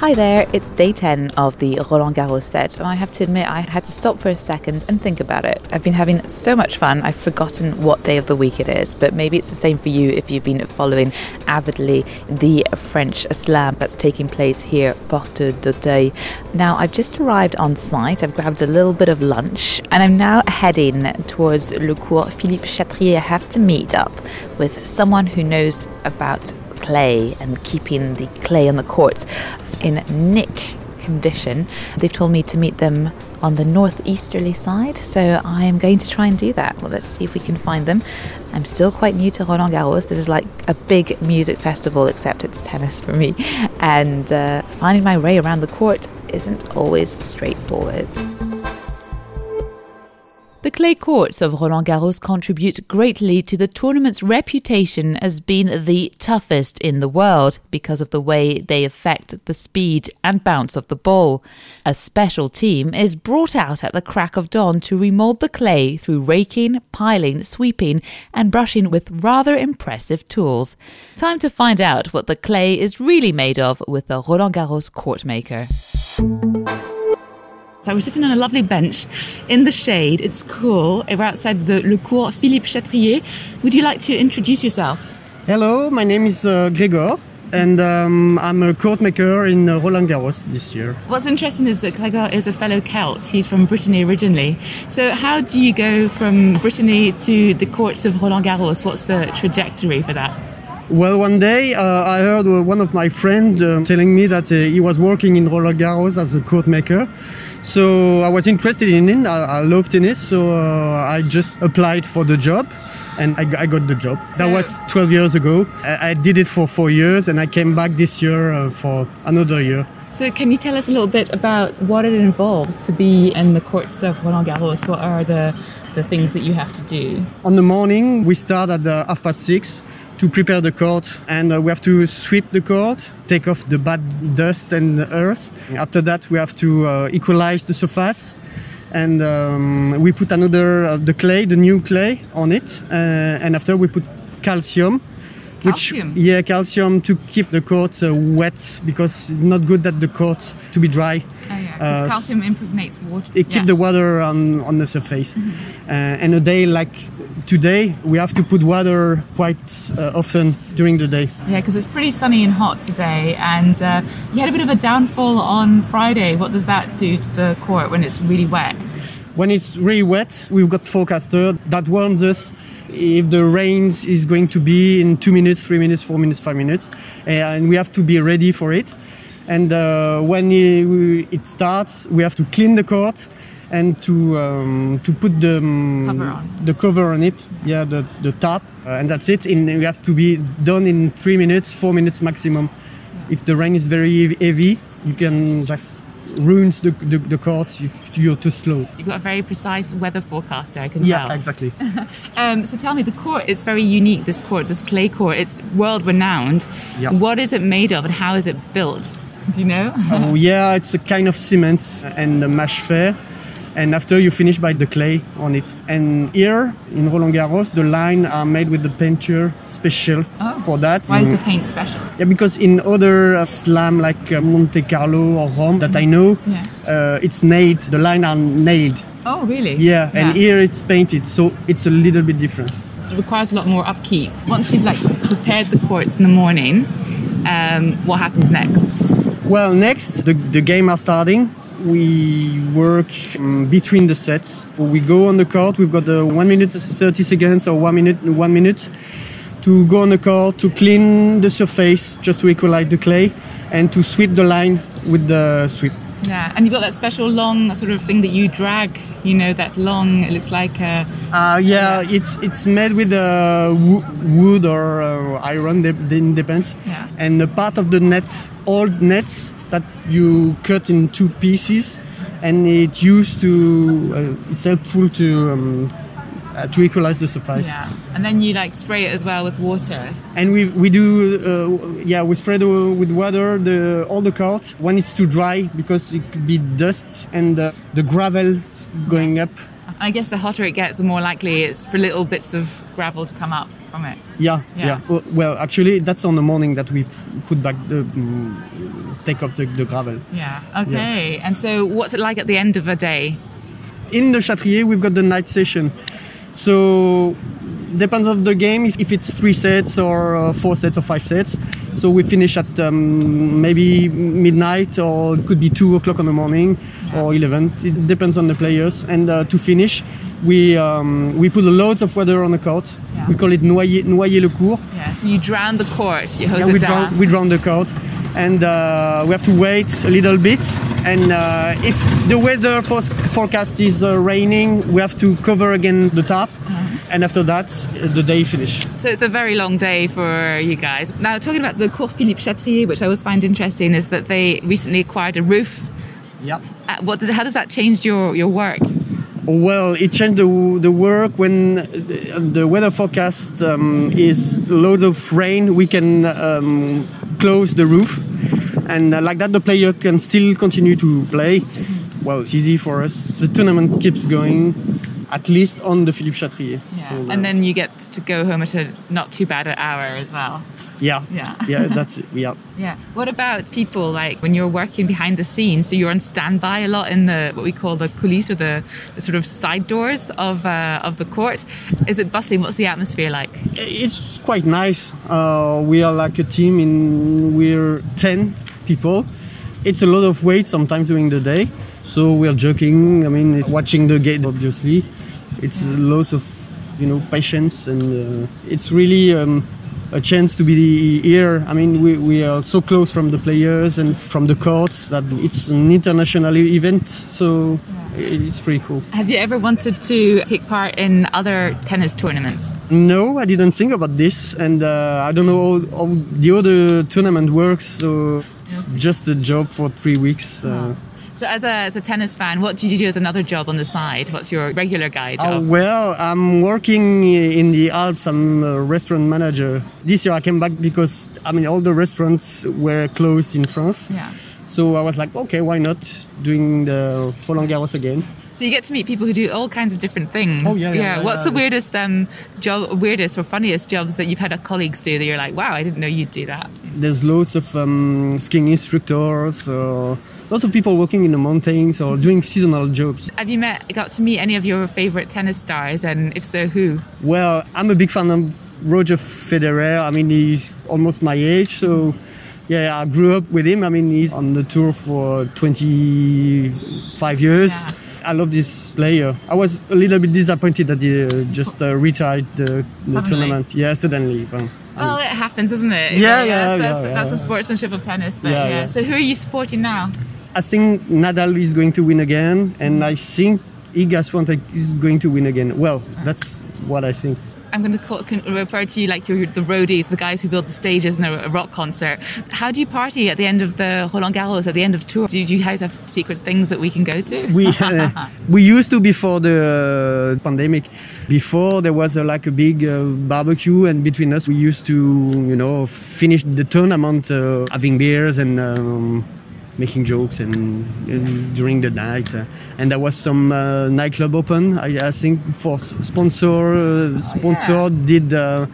Hi there, it's day 10 of the Roland Garros set, and I have to admit I had to stop for a second and think about it. I've been having so much fun, I've forgotten what day of the week it is, but maybe it's the same for you if you've been following avidly the French slam that's taking place here, Porte d'Auteuil. Now, I've just arrived on site, I've grabbed a little bit of lunch, and I'm now heading towards Le Court Philippe Chatrier. I have to meet up with someone who knows about clay and keeping the clay on the courts in nick condition. They've told me to meet them on the northeasterly side, so I am going to try and do that. Well, let's see if we can find them. I'm still quite new to Roland Garros. This is like a big music festival, except it's tennis for me, and uh, finding my way around the court isn't always straightforward. The clay courts of Roland Garros contribute greatly to the tournament's reputation as being the toughest in the world because of the way they affect the speed and bounce of the ball. A special team is brought out at the crack of dawn to remold the clay through raking, piling, sweeping, and brushing with rather impressive tools. Time to find out what the clay is really made of with the Roland Garros court maker. So we're sitting on a lovely bench in the shade. It's cool. We're outside the Le Court Philippe Chatrier. Would you like to introduce yourself? Hello, my name is uh, Gregor, and um, I'm a court maker in uh, Roland Garros this year. What's interesting is that Gregor is a fellow Celt. He's from Brittany originally. So how do you go from Brittany to the courts of Roland Garros? What's the trajectory for that? Well, one day uh, I heard uh, one of my friends uh, telling me that uh, he was working in Roland Garros as a court maker. So I was interested in it. I, I love tennis, so uh, I just applied for the job. And I, I got the job. That was 12 years ago. I, I, did it for four years, and I came back this year uh, for another year. So, can you tell us a little bit about what it involves to be in the courts of Roland Garros? What are the, the things that you have to do? On the morning, we start at half past six to prepare the court and uh, we have to sweep the court, take off the bad dust and earth. After that, we have to uh, equalize the surface and um, we put another uh, the clay, the new clay on it, uh, and after we put calcium. Which, calcium. yeah, calcium to keep the court uh, wet because it's not good that the court to be dry. Oh, yeah, because calcium impregnates water. It yeah. keeps the water on, on the surface. Mm-hmm. and a day like today we have to put water quite uh, often during the day. Yeah, because it's pretty sunny and hot today, and uh, you had a bit of a downfall on Friday. What does that do to the court when it's really wet? When it's really wet, we've got forecaster that warns us if the rain is going to be in two minutes, three minutes, four minutes, five minutes, and we have to be ready for it. And uh, when it starts, we have to clean the court and to um, to put the um, cover the cover on it. Yeah, the the top, uh, and that's it. And we have to be done in three minutes, four minutes maximum. Yeah. If the rain is very heavy, you can just ruins the, the, the court if you're too slow. You've got a very precise weather forecaster, I can yeah, tell. Yeah, exactly. um, so tell me, the court, it's very unique, this court, this clay court. It's world renowned. Yeah. What is it made of and how is it built? Do you know? oh, yeah, it's a kind of cement and a fair. and after you finish by the clay on it. And here in Roland Garros, the line are made with the painture special oh. for that. Why is the paint special? Yeah, because in other uh, slam like uh, Monte Carlo or Rome that I know, yeah. uh, it's nailed. The line are nailed. Oh, really? Yeah, and here it's painted, so it's a little bit different. It requires a lot more upkeep. Once you've like prepared the courts in the morning, um, what happens next? Well, next the, the game are starting we work um, between the sets. We go on the court. We've got the one minute thirty seconds or one minute one minute to go on the court to clean the surface just to equalize the clay and to sweep the line with the sweep. Yeah, and you've got that special long sort of thing that you drag. You know that long. It looks like a. Uh, yeah, it's it's made with uh, wood or uh, iron. It depends. Yeah. And the part of the net, old nets, that you cut in two pieces and it used to uh, it's helpful to um, uh, to equalize the surface. Yeah, and then you like spray it as well with water. And we we do uh, yeah we spray the, with water the all the court when it's too dry because it could be dust and uh, the gravel going up. I guess the hotter it gets, the more likely it's for little bits of gravel to come up from it. Yeah, Yeah. yeah. Well, actually, that's on the morning that we put back the mm, take up the, the gravel. Yeah. Okay. And so, what's it like at the end of a day? in the Chatrier, we've got the night session. So depends on the game if, if it's three sets or uh, four sets or five sets. So we finish at um, maybe midnight or it could be two o'clock in the morning or eleven. It depends on the players. And uh, to finish, we um, we put loads of water on the court. Yeah. We call it noyer, noyer le court. Yeah. So you drown the court. You hose Yeah, it we down. drown, we drown the court, and uh, we have to wait a little bit. And uh, if the weather for- forecast is uh, raining, we have to cover again the tap. And after that, uh, the day finish. So it's a very long day for you guys. Now, talking about the Court Philippe Chatrier, which I always find interesting, is that they recently acquired a roof. Yeah. Uh, what does, how does that change your, your work? Well, it changed the, the work when the, the weather forecast um, is loads of rain. We can um, close the roof, and uh, like that, the player can still continue to play. Well, it's easy for us. The tournament keeps going, at least on the Philippe Chatrier. So, uh, And then you get to go home at a not too bad hour as well. yeah, Yeah. yeah, that's it. Yeah. Yeah. What about people like when you're working behind the scenes? So you're on standby a lot in the what we call the coulisses or the, the sort of side doors of uh, of the court. Is it bustling? What's the atmosphere like? It's quite nice. Uh, we are like a team in we're 10 people. It's a lot of weight sometimes during the day. So we're joking. I mean, watching the gate, obviously. It's lots of, you know, patience and uh, it's really um, a chance to be here. I mean, we, we are so close from the players and from the courts that it's an international event. So it's pretty cool. Have you ever wanted to take part in other tennis tournaments? No, I didn't think about this, and uh, I don't know how, how the other tournament works. So it's just a job for three weeks. Uh, So as a, as a tennis fan, what do you do as another job on the side? What's your regular guy uh, job? well, I'm working in the Alps. I'm a restaurant manager. This year I came back because I mean all the restaurants were closed in France. yeah. So I was like, okay, why not doing the Roland Garros again? So you get to meet people who do all kinds of different things. Oh, yeah, yeah, yeah, What's yeah, the yeah. weirdest um, job, weirdest or funniest jobs that you've had a colleagues do that you're like, wow, I didn't know you'd do that. There's loads of um, skiing instructors, or lots of people working in the mountains or doing seasonal jobs. Have you met, got to meet any of your favorite tennis stars, and if so, who? Well, I'm a big fan of Roger Federer. I mean, he's almost my age, so yeah, I grew up with him. I mean, he's on the tour for 25 years. Yeah. I love this player. I was a little bit disappointed that he uh, just uh, retired the, the tournament. Yeah, suddenly. Well, Well, it happens, isn't it? Yeah, know, yeah, that's, yeah, that's, yeah, that's the sportsmanship of tennis. But Yeah, yeah, yeah. So who are you supporting now? I think Nadal is going to win again, and I think Iga Swiatek is going to win again. Well, that's what I think. I'm going to call, refer to you like you're the roadies, the guys who build the stages in a, a rock concert. How do you party at the end of the Roland Garros, at the end of tour? Do you guys have secret things that we can go to? we uh, we used to before the uh, pandemic. Before there was uh, like a big uh, barbecue, and between us we used to you know finish the tournament uh, having beers and. Um, making jokes and, and during the night uh, and there was some uh, nightclub open. I, I think for sponsor uh, sponsor did uh,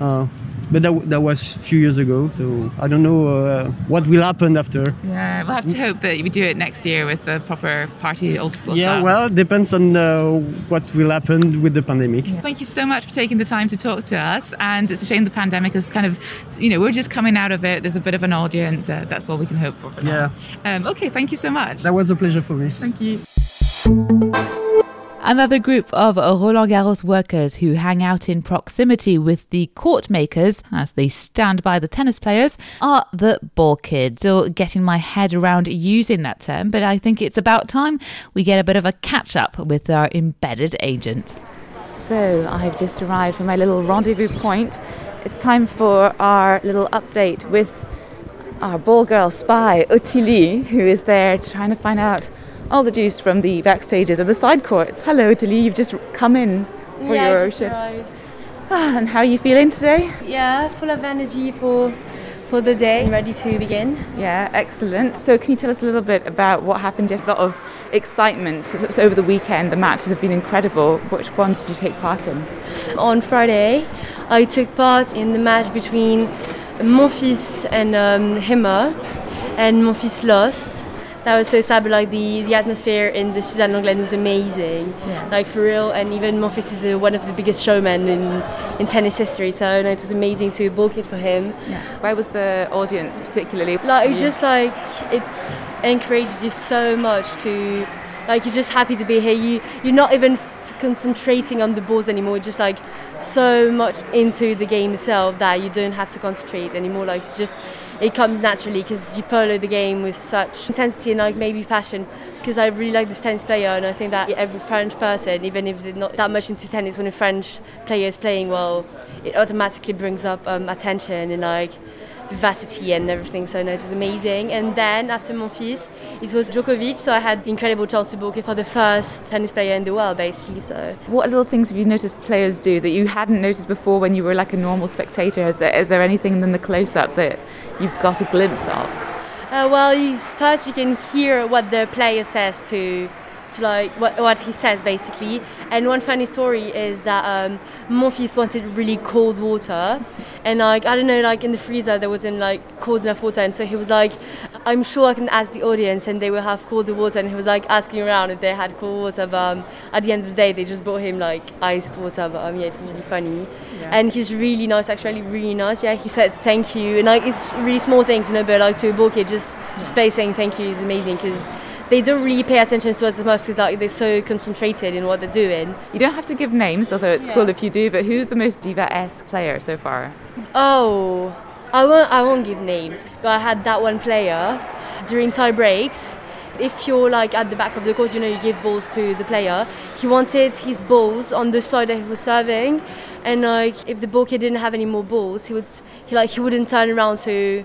uh, but that, that was a few years ago so I don't know uh, what will happen after Yeah, we'll have to hope that we do it next year with the proper party, old school Yeah, style. well, depends on uh, what will happen with the pandemic. Thank you so much for taking the time to talk to us. And it's a shame the pandemic is kind of, you know, we're just coming out of it. There's a bit of an audience. Uh, that's all we can hope for. for now. Um, okay, thank you so much. That was a pleasure for me. Thank you. Another group of Roland Garros workers who hang out in proximity with the court makers as they stand by the tennis players are the ball kids. Still getting my head around using that term, but I think it's about time we get a bit of a catch up with our embedded agent. So I've just arrived from my little rendezvous point. It's time for our little update with our ball girl spy, Ottilie, who is there trying to find out all the juice from the backstages or the side courts. Hello, Ottilie, you've just come in. for yeah, your shift. arrived. Ah, and how are you feeling today? Yeah, full of energy for for the day. Ready to begin. Yeah, excellent. So, can you tell us a little bit about what happened? Just a lot of excitement so, so over the weekend. The matches have been incredible. Which ones did you take part in? On Friday, I took part in the match between Monfils and um, Ymer, and Monfils lost. That was so sad, but like the, the atmosphere in the Suzanne Lenglen was amazing, Yeah. like for real. And even Monfils is uh, one of the biggest showmen in, in tennis history, so no, it was amazing to bulk it for him. Where was the audience particularly? Like it's just like it's encourages you so much to like you're just happy to be here. You you're not even concentrating on the balls anymore. Just like so much into the game itself that you don't have to concentrate anymore. Like it's just it comes naturally because you follow the game with such intensity and like maybe passion. Because I really like this tennis player, and I think that every French person, even if they're not that much into tennis, when a French player is playing well, it automatically brings up um, attention and like vivacity and everything. So no, it was amazing. And then after Monfils, it was Djokovic. So I had the incredible chance to book it for the first tennis player in the world, basically. So What little things have you noticed players do that you hadn't noticed before when you were like a normal spectator? Is there, is there anything in the close up that you've got a glimpse of? Uh, well, you, first you can hear what the player says to, to like what, what he says basically. And one funny story is that um, Monfils wanted really cold water, and like I don't know, like in the freezer there wasn't like cold enough water, and so he was like, "I'm sure I can ask the audience, and they will have colder water." And he was like asking around if they had cold water, but um, at the end of the day they just brought him like iced water. But um, yeah, it was really funny, and he's really nice, actually really nice. Yeah, he said thank you, and like it's really small things, you know, but like to a book, it just just by saying thank you is amazing because they don't really pay attention to us as much because like, they're so concentrated in what they're doing. You don't have to give names, although it's cool if you do, but who's the most diva esque player so far? Oh, I won't. I won't give names. But I had that one player during tie breaks. If you're like at the back of the court, you know you give balls to the player. He wanted his balls on the side that he was serving, and like if the ball kid didn't have any more balls, he would he like he wouldn't turn around to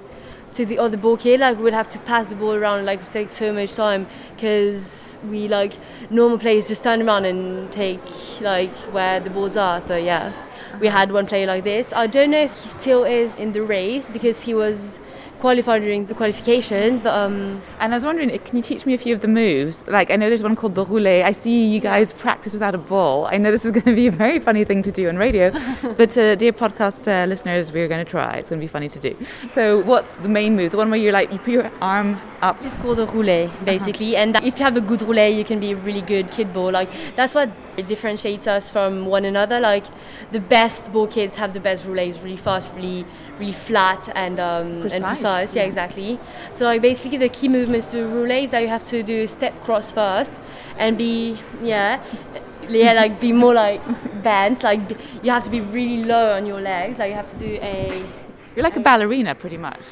to the other ball kid. Like we would have to pass the ball around, like take so much time because we like normal players just turn around and take like where the balls are. So yeah, we had one player like this. I don't know if he still is in the race because he was qualified during the qualifications, but um, And I was wondering, can you teach me a few of the moves? Like, I know there's one called the roulé. I see you guys practice without a ball. I know this is going to be a very funny thing to do on radio, but uh, dear podcast uh, listeners, we're going to try. It's going to be funny to do. So, what's the main move? The one where you're like, you put your arm up. It's called a roulé, basically. And if you have a good roulé, you can be a really good kid ball. Like that's what differentiates us from one another. Like the best ball kids have the best roulés, really fast, really, really flat and um, and Precise, precise. Yeah, yeah. exactly. So like basically, the key movements to roulé is that you have to do step cross first and be yeah. Yeah, like be more like bent. Like be- you have to be really low on your legs. Like you have to do a You're like a ballerina, pretty much.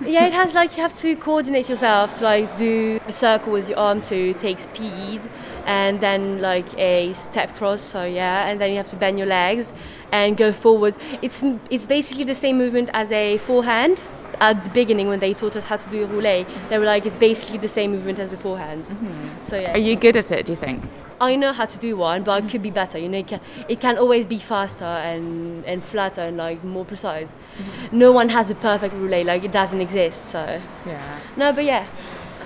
yeah, it has like you have to coordinate yourself to like do a circle with your arm to take speed, and then like a step cross. So yeah, and then you have to bend your legs and go forward. It's it's basically the same movement as a forehand. At the beginning, when they taught us how to do a roulé, they were like, it's basically the same movement as the forehand. Mm-hmm. So yeah, Are you good at it, do you think? I know how to do one, but I could be better. You know, it can, it can always be faster and, and flatter and like more precise. Mm-hmm. No one has a perfect roulé, like it doesn't exist. So Yeah. no, but yeah,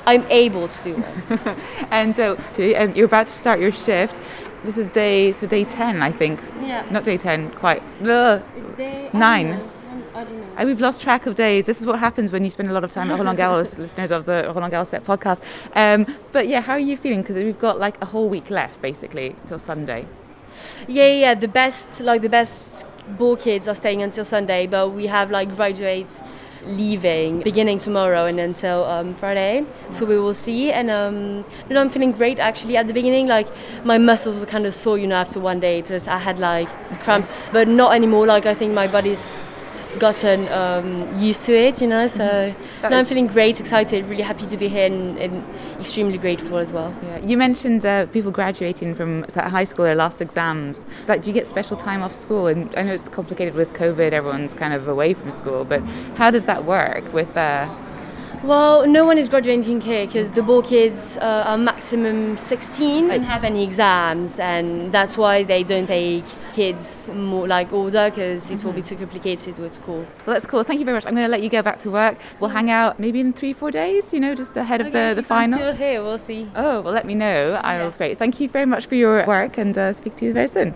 I'm able to do one. And so, and you're about to start your shift. This is day, so day 10, I think. Yeah. Not day 10, quite. Ugh. It's day Nine. I don't know. I don't know. Uh, We've lost track of days. This is what happens when you spend a lot of time at Roland Garros, listeners of the Roland Garros Set podcast. Um, but yeah, how are you feeling? Because we've got like a whole week left, basically, till Sunday. Yeah, yeah, yeah. The best, like the best ball kids are staying until Sunday, but we have like graduates leaving beginning tomorrow and until um, Friday. So we will see. And um, you know, I'm feeling great actually. At the beginning, like my muscles were kind of sore, you know, after one day. Just I had like cramps, but not anymore. Like I think my body's gotten um, used to it, you know. So That now I'm feeling great, excited, really happy to be here, and, and extremely grateful as well. Yeah. You mentioned uh, people graduating from high school, their last exams. Like, do you get special time off school? And I know it's complicated with COVID, everyone's kind of away from school, but how does that work with uh, Well, no one is graduating here because the ball kids uh, are maximum 16 and have any exams, and that's why they don't take kids more like older because it will be too complicated with school. Well, that's cool. Thank you very much. I'm going to let you go back to work. We'll hang out maybe in three, four days, you know, just ahead of the, the final. still here, we'll see. Oh, well, let me know. I'll great. Thank you very much for your work and uh, speak to you very soon.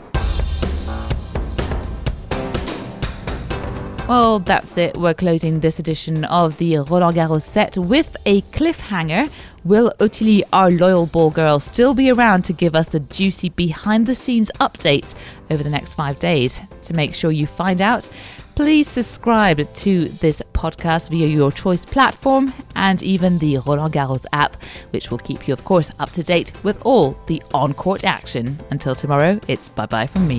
Well, that's it. We're closing this edition of the Roland Garros set with a cliffhanger. Will Ottilie, our loyal ball girl, still be around to give us the juicy behind the scenes updates over the next five days? To make sure you find out, please subscribe to this podcast via your choice platform and even the Roland Garros app, which will keep you, of course, up to date with all the on court action. Until tomorrow, it's bye bye from me.